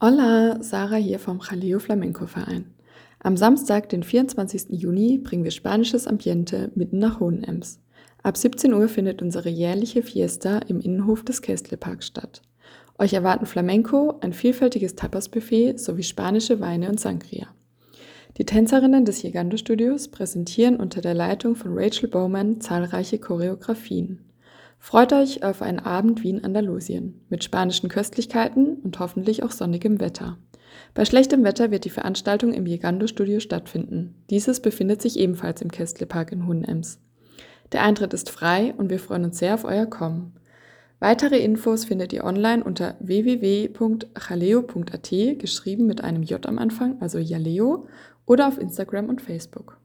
Hola, Sarah hier vom Jaleo Flamenco Verein. Am Samstag, den 24. Juni, bringen wir spanisches Ambiente mitten nach Hohenems. Ab 17 Uhr findet unsere jährliche Fiesta im Innenhof des Kästle-Parks statt. Euch erwarten Flamenco, ein vielfältiges Tapas-Buffet sowie spanische Weine und Sangria. Die Tänzerinnen des Gigando-Studios präsentieren unter der Leitung von Rachel Bowman zahlreiche Choreografien. Freut euch auf einen Abend wie in Andalusien mit spanischen Köstlichkeiten und hoffentlich auch sonnigem Wetter. Bei schlechtem Wetter wird die Veranstaltung im Gigando-Studio stattfinden. Dieses befindet sich ebenfalls im Kästle-Park in Hohenems. Der Eintritt ist frei und wir freuen uns sehr auf euer Kommen. Weitere Infos findet ihr online unter www.jaleo.at, geschrieben mit einem J am Anfang, also Jaleo, oder auf Instagram und Facebook.